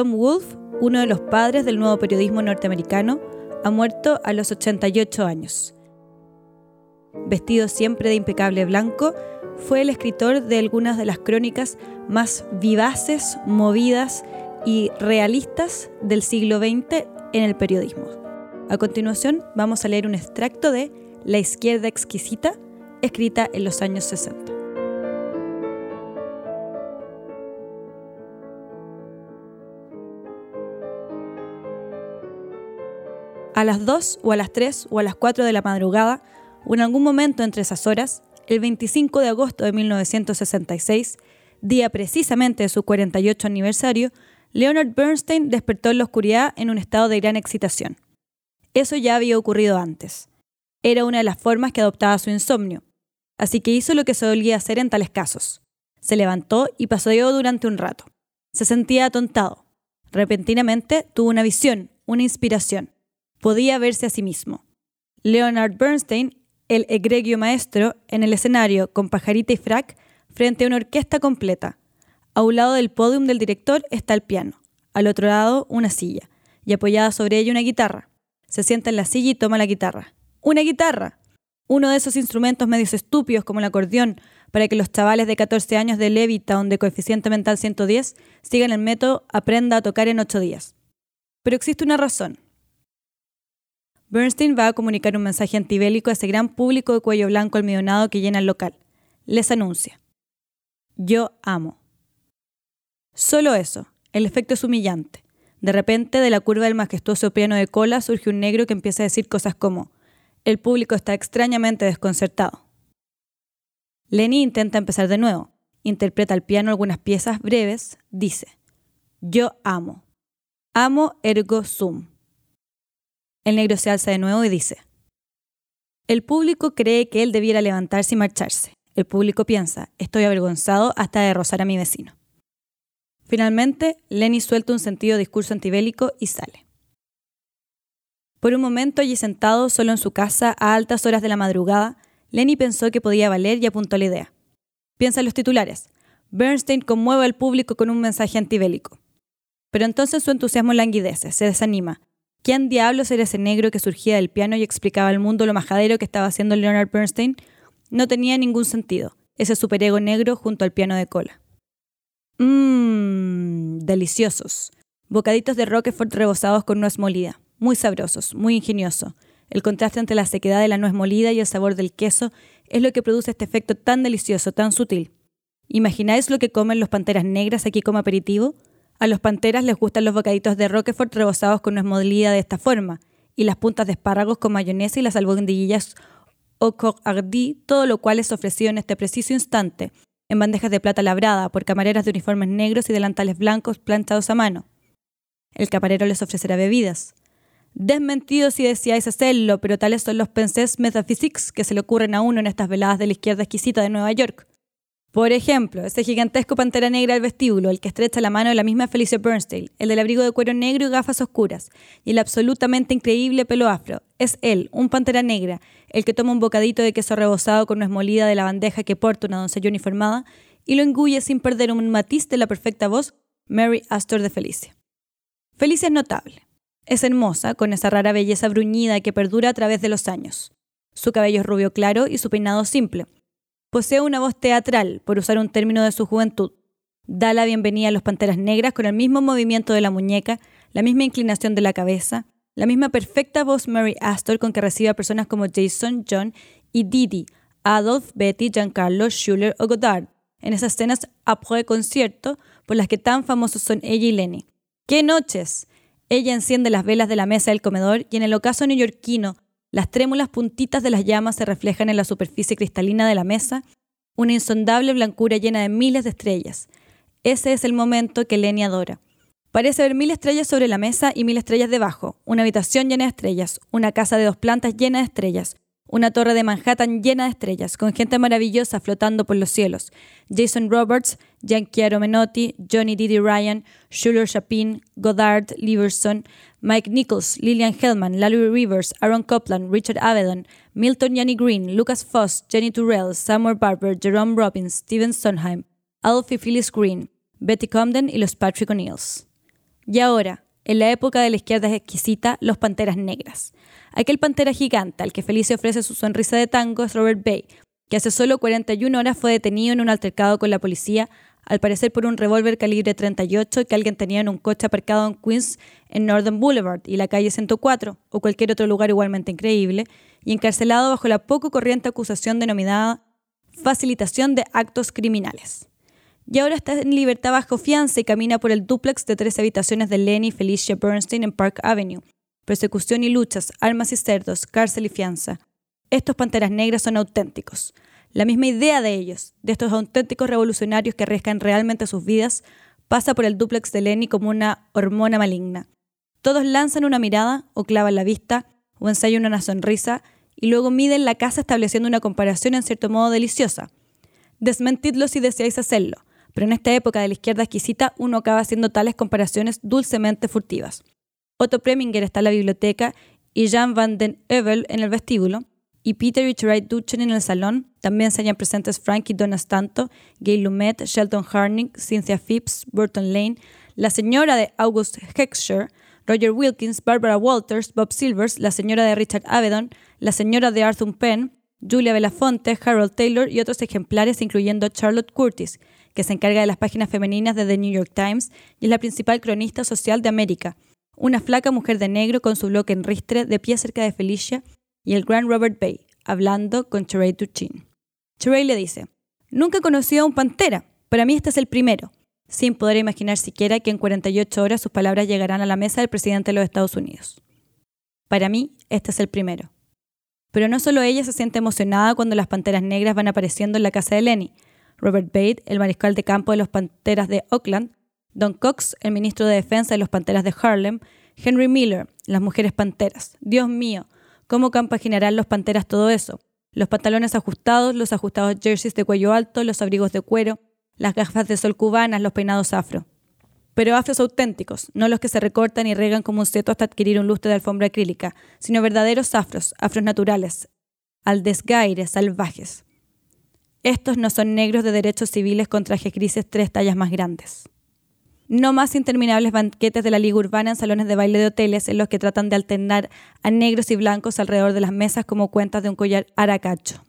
Tom Wolfe, uno de los padres del nuevo periodismo norteamericano, ha muerto a los 88 años. Vestido siempre de impecable blanco, fue el escritor de algunas de las crónicas más vivaces, movidas y realistas del siglo XX en el periodismo. A continuación vamos a leer un extracto de La izquierda exquisita, escrita en los años 60. A las 2 o a las 3 o a las 4 de la madrugada, o en algún momento entre esas horas, el 25 de agosto de 1966, día precisamente de su 48 aniversario, Leonard Bernstein despertó en la oscuridad en un estado de gran excitación. Eso ya había ocurrido antes. Era una de las formas que adoptaba su insomnio, así que hizo lo que solía hacer en tales casos. Se levantó y paseó durante un rato. Se sentía atontado. Repentinamente tuvo una visión, una inspiración. Podía verse a sí mismo. Leonard Bernstein, el egregio maestro, en el escenario con pajarita y frac, frente a una orquesta completa, a un lado del podium del director está el piano, al otro lado una silla, y apoyada sobre ella una guitarra. Se sienta en la silla y toma la guitarra. ¡Una guitarra! Uno de esos instrumentos medios estúpidos como el acordeón, para que los chavales de 14 años de Levittown de coeficiente mental 110 sigan el método Aprenda a tocar en 8 días. Pero existe una razón. Bernstein va a comunicar un mensaje antibélico a ese gran público de cuello blanco almidonado que llena el local. Les anuncia. Yo amo. Solo eso, el efecto es humillante. De repente, de la curva del majestuoso piano de cola surge un negro que empieza a decir cosas como, el público está extrañamente desconcertado. Lenny intenta empezar de nuevo, interpreta al piano algunas piezas breves, dice, yo amo. Amo ergo sum. El negro se alza de nuevo y dice, el público cree que él debiera levantarse y marcharse. El público piensa, estoy avergonzado hasta de rozar a mi vecino. Finalmente, Lenny suelta un sentido discurso antibélico y sale. Por un momento, allí sentado solo en su casa a altas horas de la madrugada, Lenny pensó que podía valer y apuntó la idea. Piensa en los titulares. Bernstein conmueve al público con un mensaje antibélico. Pero entonces su entusiasmo languidece, se desanima. ¿Quién diablos era ese negro que surgía del piano y explicaba al mundo lo majadero que estaba haciendo Leonard Bernstein? No tenía ningún sentido, ese superego negro junto al piano de cola. Mmm, deliciosos. Bocaditos de Roquefort rebozados con nuez molida. Muy sabrosos, muy ingenioso. El contraste entre la sequedad de la nuez molida y el sabor del queso es lo que produce este efecto tan delicioso, tan sutil. ¿Imagináis lo que comen los panteras negras aquí como aperitivo? A los panteras les gustan los bocaditos de Roquefort rebozados con nuez molida de esta forma, y las puntas de espárragos con mayonesa y las albondiguillas au coq hardy, todo lo cual es ofrecido en este preciso instante, en bandejas de plata labrada por camareras de uniformes negros y delantales blancos planchados a mano. El camarero les ofrecerá bebidas. Desmentido si deseáis hacerlo, pero tales son los pensés metaphysics que se le ocurren a uno en estas veladas de la izquierda exquisita de Nueva York. Por ejemplo, ese gigantesco pantera negra del vestíbulo, el que estrecha la mano de la misma Felicia Bernstein, el del abrigo de cuero negro y gafas oscuras, y el absolutamente increíble pelo afro. Es él, un pantera negra, el que toma un bocadito de queso rebozado con nuez molida de la bandeja que porta una doncella uniformada y lo engulle sin perder un matiz de la perfecta voz Mary Astor de Felicia. Felicia es notable. Es hermosa, con esa rara belleza bruñida que perdura a través de los años. Su cabello es rubio claro y su peinado simple Posee una voz teatral, por usar un término de su juventud. Da la bienvenida a los Panteras Negras con el mismo movimiento de la muñeca, la misma inclinación de la cabeza, la misma perfecta voz Mary Astor con que recibe a personas como Jason, John y Didi, Adolf, Betty, Giancarlo, Schuller o Godard, en esas escenas après concierto por las que tan famosos son ella y Lenny. ¡Qué noches! Ella enciende las velas de la mesa del comedor y en el ocaso neoyorquino las trémulas puntitas de las llamas se reflejan en la superficie cristalina de la mesa, una insondable blancura llena de miles de estrellas. Ese es el momento que Lenny adora. Parece haber mil estrellas sobre la mesa y mil estrellas debajo, una habitación llena de estrellas, una casa de dos plantas llena de estrellas, una torre de Manhattan llena de estrellas, con gente maravillosa flotando por los cielos. Jason Roberts, Gianchiaro Menotti, Johnny Didi Ryan, Schuller Chapin, Goddard, Liverson, Mike Nichols, Lillian Hellman, Larry Rivers, Aaron Copland, Richard Avedon, Milton Yanni Green, Lucas Foss, Jenny Turrell, Samuel Barber, Jerome Robbins, Steven Sondheim, Alfie Phyllis Green, Betty Comden y los Patrick O'Neills. Y ahora, en la época de la izquierda exquisita, los Panteras Negras. Aquel pantera gigante al que Felicia ofrece su sonrisa de tango es Robert Bay, que hace solo 41 horas fue detenido en un altercado con la policía, al parecer por un revólver calibre 38 que alguien tenía en un coche aparcado en Queens, en Northern Boulevard y la calle 104, o cualquier otro lugar igualmente increíble, y encarcelado bajo la poco corriente acusación denominada facilitación de actos criminales. Y ahora está en libertad bajo fianza y camina por el dúplex de tres habitaciones de Lenny Felicia Bernstein en Park Avenue. Persecución y luchas, armas y cerdos, cárcel y fianza. Estos panteras negras son auténticos. La misma idea de ellos, de estos auténticos revolucionarios que arriesgan realmente sus vidas, pasa por el dúplex de Lenny como una hormona maligna. Todos lanzan una mirada o clavan la vista o ensayan una sonrisa y luego miden la casa estableciendo una comparación en cierto modo deliciosa. Desmentidlo si deseáis hacerlo, pero en esta época de la izquierda exquisita uno acaba haciendo tales comparaciones dulcemente furtivas. Otto Preminger está en la biblioteca y Jan van den Evel en el vestíbulo, y Peter y Terai Duchen en el salón. También se hallan presentes Frankie Stanto, Gail Lumet, Shelton Harning, Cynthia Phipps, Burton Lane, la señora de August Heckscher, Roger Wilkins, Barbara Walters, Bob Silvers, la señora de Richard Avedon, la señora de Arthur Penn, Julia Belafonte, Harold Taylor y otros ejemplares, incluyendo Charlotte Curtis, que se encarga de las páginas femeninas de The New York Times y es la principal cronista social de América. Una flaca mujer de negro con su bloque en ristre de pie cerca de Felicia y el gran Robert Bay, hablando con Teray Duchin. Teray le dice, Nunca he conocido a un pantera. Para mí este es el primero. Sin poder imaginar siquiera que en 48 horas sus palabras llegarán a la mesa del presidente de los Estados Unidos. Para mí, este es el primero. Pero no solo ella se siente emocionada cuando las panteras negras van apareciendo en la casa de Lenny. Robert Bate, el mariscal de campo de los Panteras de Oakland, Don Cox, el ministro de Defensa de los Panteras de Harlem, Henry Miller, las mujeres panteras. Dios mío, ¿Cómo compaginarán los panteras todo eso? Los pantalones ajustados, los ajustados jerseys de cuello alto, los abrigos de cuero, las gafas de sol cubanas, los peinados afro. Pero afros auténticos, no los que se recortan y regan como un seto hasta adquirir un lustre de alfombra acrílica, sino verdaderos afros, afros naturales, al desgaire, salvajes. Estos no son negros de derechos civiles con trajes grises tres tallas más grandes no más interminables banquetes de la liga urbana en salones de baile de hoteles en los que tratan de alternar a negros y blancos alrededor de las mesas como cuentas de un collar aracacho.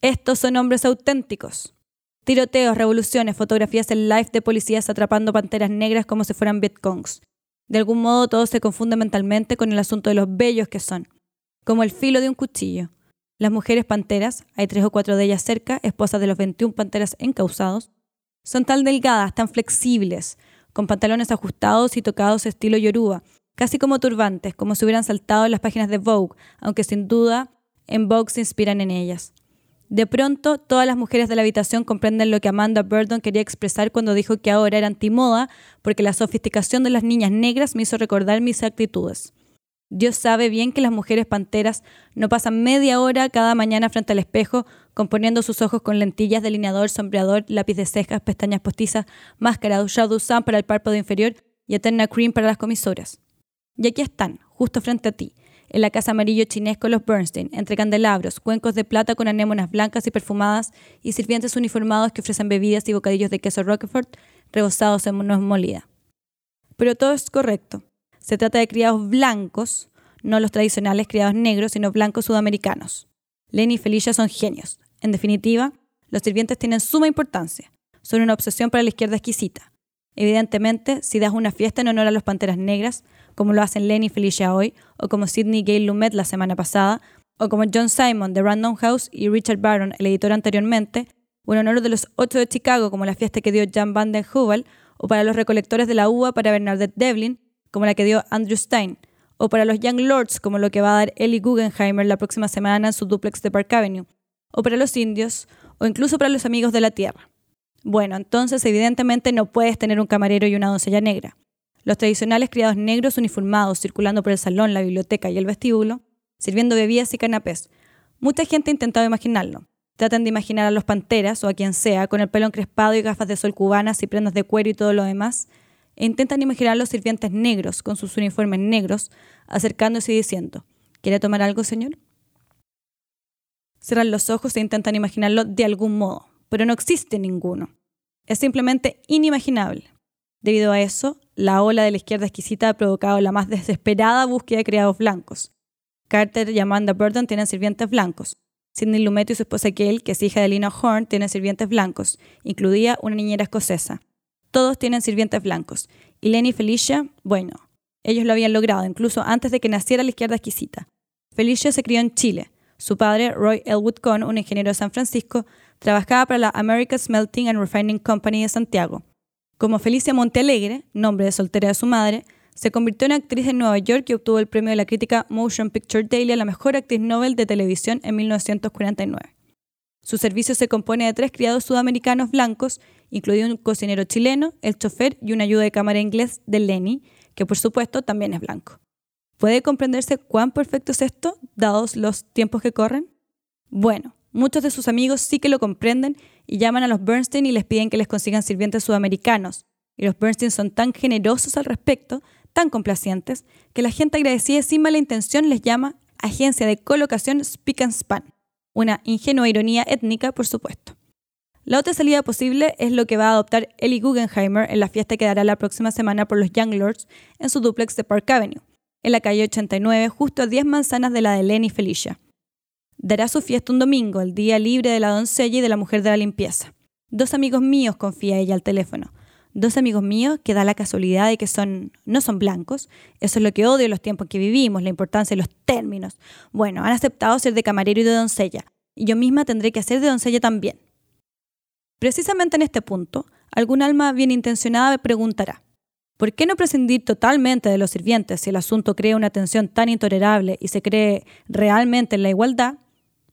Estos son hombres auténticos. Tiroteos, revoluciones, fotografías en live de policías atrapando panteras negras como si fueran bitcongs. De algún modo todo se confunde mentalmente con el asunto de los bellos que son, como el filo de un cuchillo. Las mujeres panteras, hay tres o cuatro de ellas cerca, esposas de los 21 panteras encausados, son tan delgadas, tan flexibles, con pantalones ajustados y tocados estilo yoruba, casi como turbantes, como si hubieran saltado las páginas de Vogue, aunque sin duda en Vogue se inspiran en ellas. De pronto, todas las mujeres de la habitación comprenden lo que Amanda Burton quería expresar cuando dijo que ahora era antimoda porque la sofisticación de las niñas negras me hizo recordar mis actitudes. Dios sabe bien que las mujeres panteras no pasan media hora cada mañana frente al espejo componiendo sus ojos con lentillas, delineador, sombreador, lápiz de cejas, pestañas postizas, máscara, shadow sun para el párpado inferior y eterna cream para las comisoras. Y aquí están, justo frente a ti, en la casa amarillo chinesco Los Bernstein, entre candelabros, cuencos de plata con anémonas blancas y perfumadas y sirvientes uniformados que ofrecen bebidas y bocadillos de queso Roquefort rebozados en nuez molida. Pero todo es correcto. Se trata de criados blancos, no los tradicionales criados negros, sino blancos sudamericanos. Lenny y Felicia son genios. En definitiva, los sirvientes tienen suma importancia. Son una obsesión para la izquierda exquisita. Evidentemente, si das una fiesta en honor a los Panteras Negras, como lo hacen Lenny y Felicia hoy, o como Sidney Gale Lumet la semana pasada, o como John Simon de Random House y Richard Barron, el editor anteriormente, o en honor de los ocho de Chicago, como la fiesta que dio Jan Van Den Heuvel, o para los recolectores de la uva para Bernadette Devlin, como la que dio Andrew Stein, o para los Young Lords, como lo que va a dar Ellie Guggenheimer la próxima semana en su duplex de Park Avenue, o para los indios, o incluso para los amigos de la tierra. Bueno, entonces evidentemente no puedes tener un camarero y una doncella negra. Los tradicionales criados negros uniformados circulando por el salón, la biblioteca y el vestíbulo, sirviendo bebidas y canapés. Mucha gente ha intentado imaginarlo. Tratan de imaginar a los panteras o a quien sea, con el pelo encrespado y gafas de sol cubanas y prendas de cuero y todo lo demás, e intentan imaginar a los sirvientes negros con sus uniformes negros, acercándose y diciendo, ¿quiere tomar algo, señor? Cierran los ojos e intentan imaginarlo de algún modo, pero no existe ninguno. Es simplemente inimaginable. Debido a eso, la ola de la izquierda exquisita ha provocado la más desesperada búsqueda de criados blancos. Carter y Amanda Burton tienen sirvientes blancos. Sidney Lumet y su esposa Kale, que es hija de Lina Horn, tienen sirvientes blancos, incluida una niñera escocesa. Todos tienen sirvientes blancos. Y Lenny y Felicia, bueno, ellos lo habían logrado, incluso antes de que naciera la izquierda exquisita. Felicia se crió en Chile. Su padre, Roy Elwood Cohn, un ingeniero de San Francisco, trabajaba para la American Smelting and Refining Company de Santiago. Como Felicia Montealegre, nombre de soltera de su madre, se convirtió en actriz en Nueva York y obtuvo el premio de la crítica Motion Picture Daily a la mejor actriz Nobel de televisión en 1949. Su servicio se compone de tres criados sudamericanos blancos, incluido un cocinero chileno, el chofer y una ayuda de cámara inglés de Lenny, que por supuesto también es blanco. ¿Puede comprenderse cuán perfecto es esto, dados los tiempos que corren? Bueno, muchos de sus amigos sí que lo comprenden y llaman a los Bernstein y les piden que les consigan sirvientes sudamericanos. Y los Bernstein son tan generosos al respecto, tan complacientes, que la gente agradecida y sin mala intención les llama agencia de colocación Speak and Span. Una ingenua ironía étnica, por supuesto. La otra salida posible es lo que va a adoptar Ellie Guggenheimer en la fiesta que dará la próxima semana por los Young Lords en su duplex de Park Avenue, en la calle 89, justo a 10 manzanas de la de Lenny Felicia. Dará su fiesta un domingo, el día libre de la doncella y de la mujer de la limpieza. Dos amigos míos, confía ella al teléfono. Dos amigos míos que da la casualidad de que son, no son blancos. Eso es lo que odio en los tiempos que vivimos, la importancia de los términos. Bueno, han aceptado ser de camarero y de doncella. Y yo misma tendré que hacer de doncella también. Precisamente en este punto, algún alma bien intencionada preguntará, ¿por qué no prescindir totalmente de los sirvientes si el asunto crea una tensión tan intolerable y se cree realmente en la igualdad?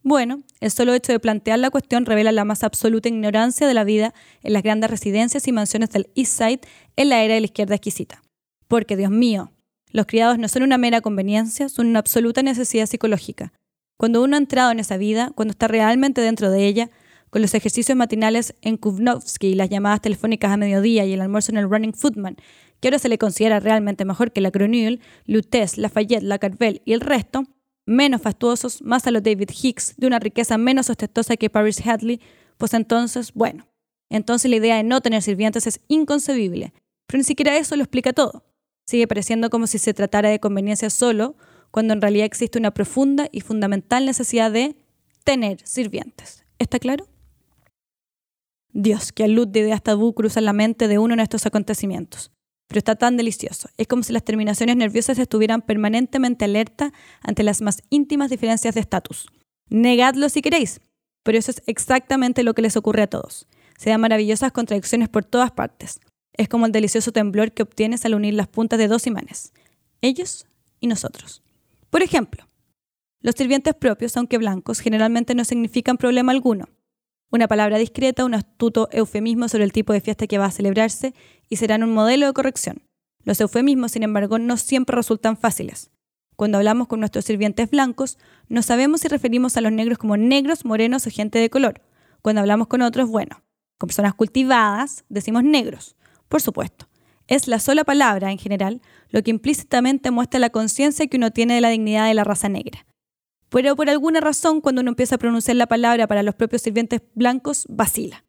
Bueno, el solo hecho de plantear la cuestión revela la más absoluta ignorancia de la vida en las grandes residencias y mansiones del East Side en la era de la izquierda exquisita. Porque, Dios mío, los criados no son una mera conveniencia, son una absoluta necesidad psicológica. Cuando uno ha entrado en esa vida, cuando está realmente dentro de ella, con los ejercicios matinales en Kuvnovsky, las llamadas telefónicas a mediodía y el almuerzo en el Running Footman, que ahora se le considera realmente mejor que la Cronil, Lutez, Lafayette, la Carvel y el resto, menos fastuosos, más a los David Hicks, de una riqueza menos ostentosa que Paris Hadley, pues entonces, bueno, entonces la idea de no tener sirvientes es inconcebible. Pero ni siquiera eso lo explica todo. Sigue pareciendo como si se tratara de conveniencia solo, cuando en realidad existe una profunda y fundamental necesidad de tener sirvientes. ¿Está claro? Dios, qué luz de ideas tabú cruza la mente de uno en estos acontecimientos. Pero está tan delicioso. Es como si las terminaciones nerviosas estuvieran permanentemente alerta ante las más íntimas diferencias de estatus. Negadlo si queréis, pero eso es exactamente lo que les ocurre a todos. Se dan maravillosas contradicciones por todas partes. Es como el delicioso temblor que obtienes al unir las puntas de dos imanes, ellos y nosotros. Por ejemplo, los sirvientes propios, aunque blancos, generalmente no significan problema alguno. Una palabra discreta, un astuto eufemismo sobre el tipo de fiesta que va a celebrarse y serán un modelo de corrección. Los eufemismos, sin embargo, no siempre resultan fáciles. Cuando hablamos con nuestros sirvientes blancos, no sabemos si referimos a los negros como negros, morenos o gente de color. Cuando hablamos con otros, bueno, con personas cultivadas, decimos negros. Por supuesto, es la sola palabra, en general, lo que implícitamente muestra la conciencia que uno tiene de la dignidad de la raza negra. Pero por alguna razón, cuando uno empieza a pronunciar la palabra para los propios sirvientes blancos, vacila.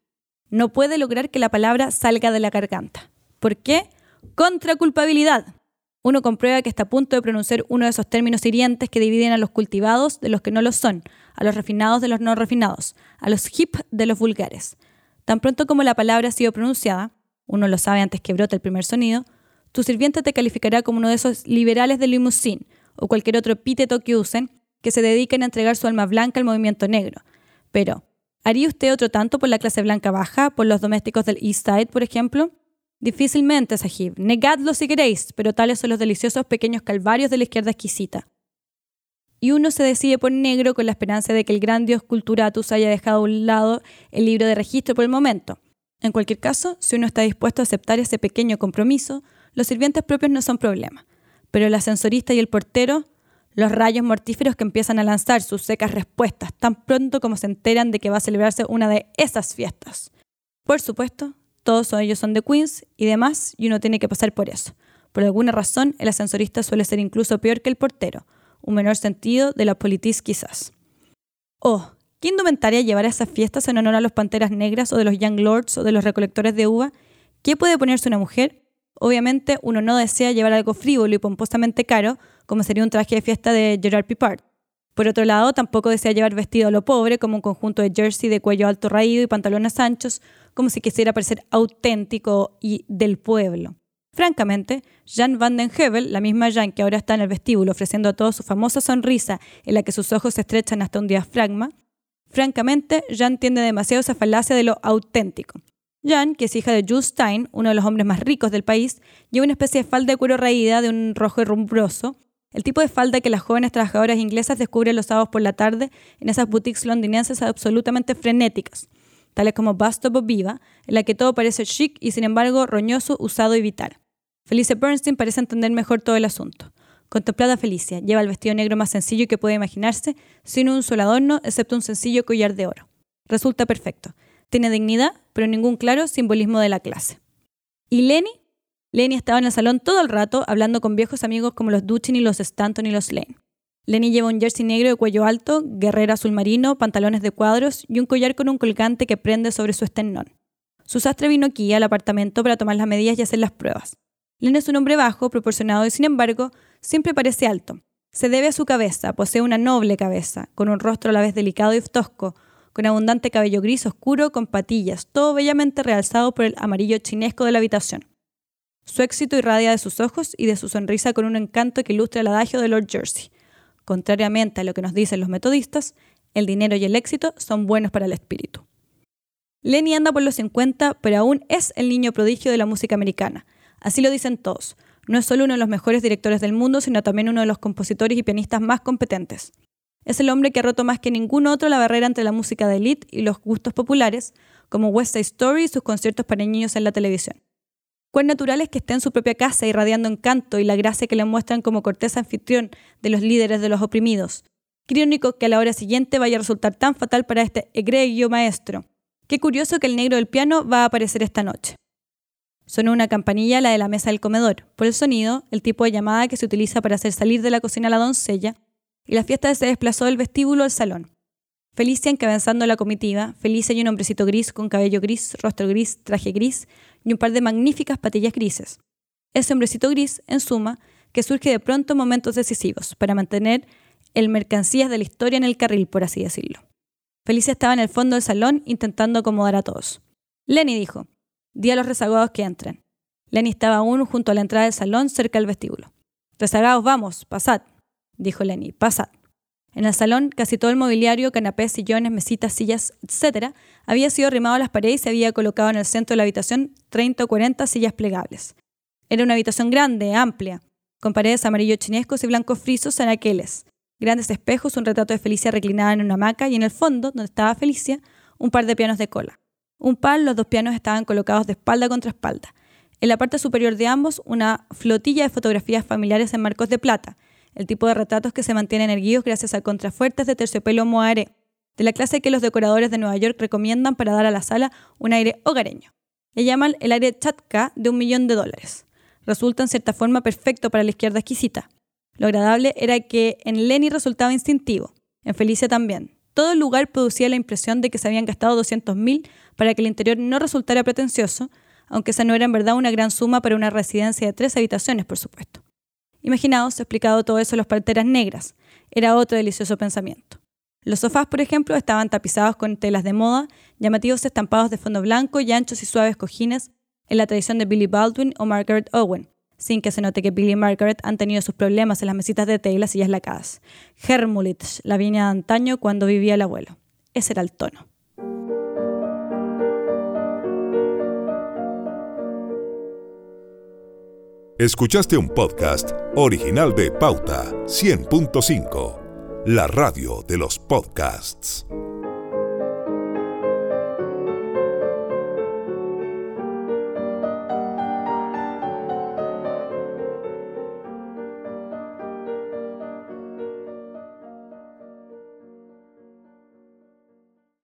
No puede lograr que la palabra salga de la garganta. ¿Por qué? Contra culpabilidad. Uno comprueba que está a punto de pronunciar uno de esos términos hirientes que dividen a los cultivados de los que no lo son, a los refinados de los no refinados, a los hip de los vulgares. Tan pronto como la palabra ha sido pronunciada, uno lo sabe antes que brote el primer sonido, tu sirviente te calificará como uno de esos liberales de limousine o cualquier otro epíteto que usen que se dediquen a entregar su alma blanca al movimiento negro. Pero, ¿haría usted otro tanto por la clase blanca baja, por los domésticos del East Side, por ejemplo? Difícilmente, Sahib. Negadlo si queréis, pero tales son los deliciosos pequeños calvarios de la izquierda exquisita. Y uno se decide por negro con la esperanza de que el gran dios Culturatus haya dejado a un lado el libro de registro por el momento. En cualquier caso, si uno está dispuesto a aceptar ese pequeño compromiso, los sirvientes propios no son problema. Pero el ascensorista y el portero los rayos mortíferos que empiezan a lanzar sus secas respuestas tan pronto como se enteran de que va a celebrarse una de esas fiestas. Por supuesto, todos ellos son de Queens y demás, y uno tiene que pasar por eso. Por alguna razón, el ascensorista suele ser incluso peor que el portero, un menor sentido de la politis quizás. Oh, ¿qué indumentaria llevar a esas fiestas en honor a los panteras negras o de los Young Lords o de los recolectores de uva? ¿Qué puede ponerse una mujer? Obviamente uno no desea llevar algo frívolo y pomposamente caro, como sería un traje de fiesta de Gerard Pipard. Por otro lado, tampoco desea llevar vestido a lo pobre, como un conjunto de jersey de cuello alto raído y pantalones anchos, como si quisiera parecer auténtico y del pueblo. Francamente, Jan van den Hevel, la misma Jan que ahora está en el vestíbulo ofreciendo a todos su famosa sonrisa en la que sus ojos se estrechan hasta un diafragma, francamente, Jan tiende demasiado esa falacia de lo auténtico. Jan, que es hija de Jules Stein, uno de los hombres más ricos del país, lleva una especie de falda de cuero raída de un rojo y rumbroso, el tipo de falda que las jóvenes trabajadoras inglesas descubren los sábados por la tarde en esas boutiques londinenses absolutamente frenéticas, tales como Bustop o Viva, en la que todo parece chic y sin embargo roñoso, usado y vital. Felicia Bernstein parece entender mejor todo el asunto. Contemplada Felicia, lleva el vestido negro más sencillo que puede imaginarse, sin un solo adorno, excepto un sencillo collar de oro. Resulta perfecto. Tiene dignidad, pero ningún claro simbolismo de la clase. ¿Y Lenny? Lenny estaba en el salón todo el rato hablando con viejos amigos como los Duchin y los Stanton y los Lane. Lenny lleva un jersey negro de cuello alto, guerrera azul marino, pantalones de cuadros y un collar con un colgante que prende sobre su esternón. Su sastre vino aquí al apartamento para tomar las medidas y hacer las pruebas. Lenny es un hombre bajo, proporcionado y sin embargo siempre parece alto. Se debe a su cabeza, posee una noble cabeza, con un rostro a la vez delicado y tosco, con abundante cabello gris oscuro con patillas, todo bellamente realzado por el amarillo chinesco de la habitación. Su éxito irradia de sus ojos y de su sonrisa con un encanto que ilustra el adagio de Lord Jersey. Contrariamente a lo que nos dicen los metodistas, el dinero y el éxito son buenos para el espíritu. Lenny anda por los 50, pero aún es el niño prodigio de la música americana. Así lo dicen todos. No es solo uno de los mejores directores del mundo, sino también uno de los compositores y pianistas más competentes. Es el hombre que ha roto más que ningún otro la barrera entre la música de élite y los gustos populares, como West Side Story y sus conciertos para niños en la televisión. Cuán natural es que esté en su propia casa irradiando encanto y la gracia que le muestran como cortés anfitrión de los líderes de los oprimidos. Qué irónico que a la hora siguiente vaya a resultar tan fatal para este egregio maestro. Qué curioso que el negro del piano va a aparecer esta noche. Sonó una campanilla la de la mesa del comedor. Por el sonido, el tipo de llamada que se utiliza para hacer salir de la cocina a la doncella, y la fiesta se desplazó del vestíbulo al salón. Felicia encabezando la comitiva, Felicia y un hombrecito gris con cabello gris, rostro gris, traje gris y un par de magníficas patillas grises. Ese hombrecito gris, en suma, que surge de pronto en momentos decisivos para mantener el mercancías de la historia en el carril, por así decirlo. Felicia estaba en el fondo del salón intentando acomodar a todos. Lenny dijo, di a los rezagados que entren. Lenny estaba aún junto a la entrada del salón, cerca del vestíbulo. Rezagados, vamos, pasad, dijo Lenny, pasad. En el salón, casi todo el mobiliario, canapés, sillones, mesitas, sillas, etc., había sido arrimado a las paredes y se había colocado en el centro de la habitación 30 o 40 sillas plegables. Era una habitación grande, amplia, con paredes amarillo chinescos y blancos frisos anaqueles, grandes espejos, un retrato de Felicia reclinada en una hamaca y en el fondo, donde estaba Felicia, un par de pianos de cola. Un par, los dos pianos estaban colocados de espalda contra espalda. En la parte superior de ambos, una flotilla de fotografías familiares en marcos de plata, el tipo de retratos que se mantienen erguidos gracias a contrafuertes de terciopelo moaré, de la clase que los decoradores de Nueva York recomiendan para dar a la sala un aire hogareño. Le llaman el aire chatka de un millón de dólares. Resulta en cierta forma perfecto para la izquierda exquisita. Lo agradable era que en Lenny resultaba instintivo, en Felicia también. Todo el lugar producía la impresión de que se habían gastado 200.000 para que el interior no resultara pretencioso, aunque esa no era en verdad una gran suma para una residencia de tres habitaciones, por supuesto. Imaginaos explicado todo eso en las parteras negras. Era otro delicioso pensamiento. Los sofás, por ejemplo, estaban tapizados con telas de moda, llamativos estampados de fondo blanco y anchos y suaves cojines en la tradición de Billy Baldwin o Margaret Owen, sin que se note que Billy y Margaret han tenido sus problemas en las mesitas de té y las sillas lacadas. Hermulitz, la viña de antaño cuando vivía el abuelo. Ese era el tono. Escuchaste un podcast original de Pauta 100.5, la radio de los podcasts.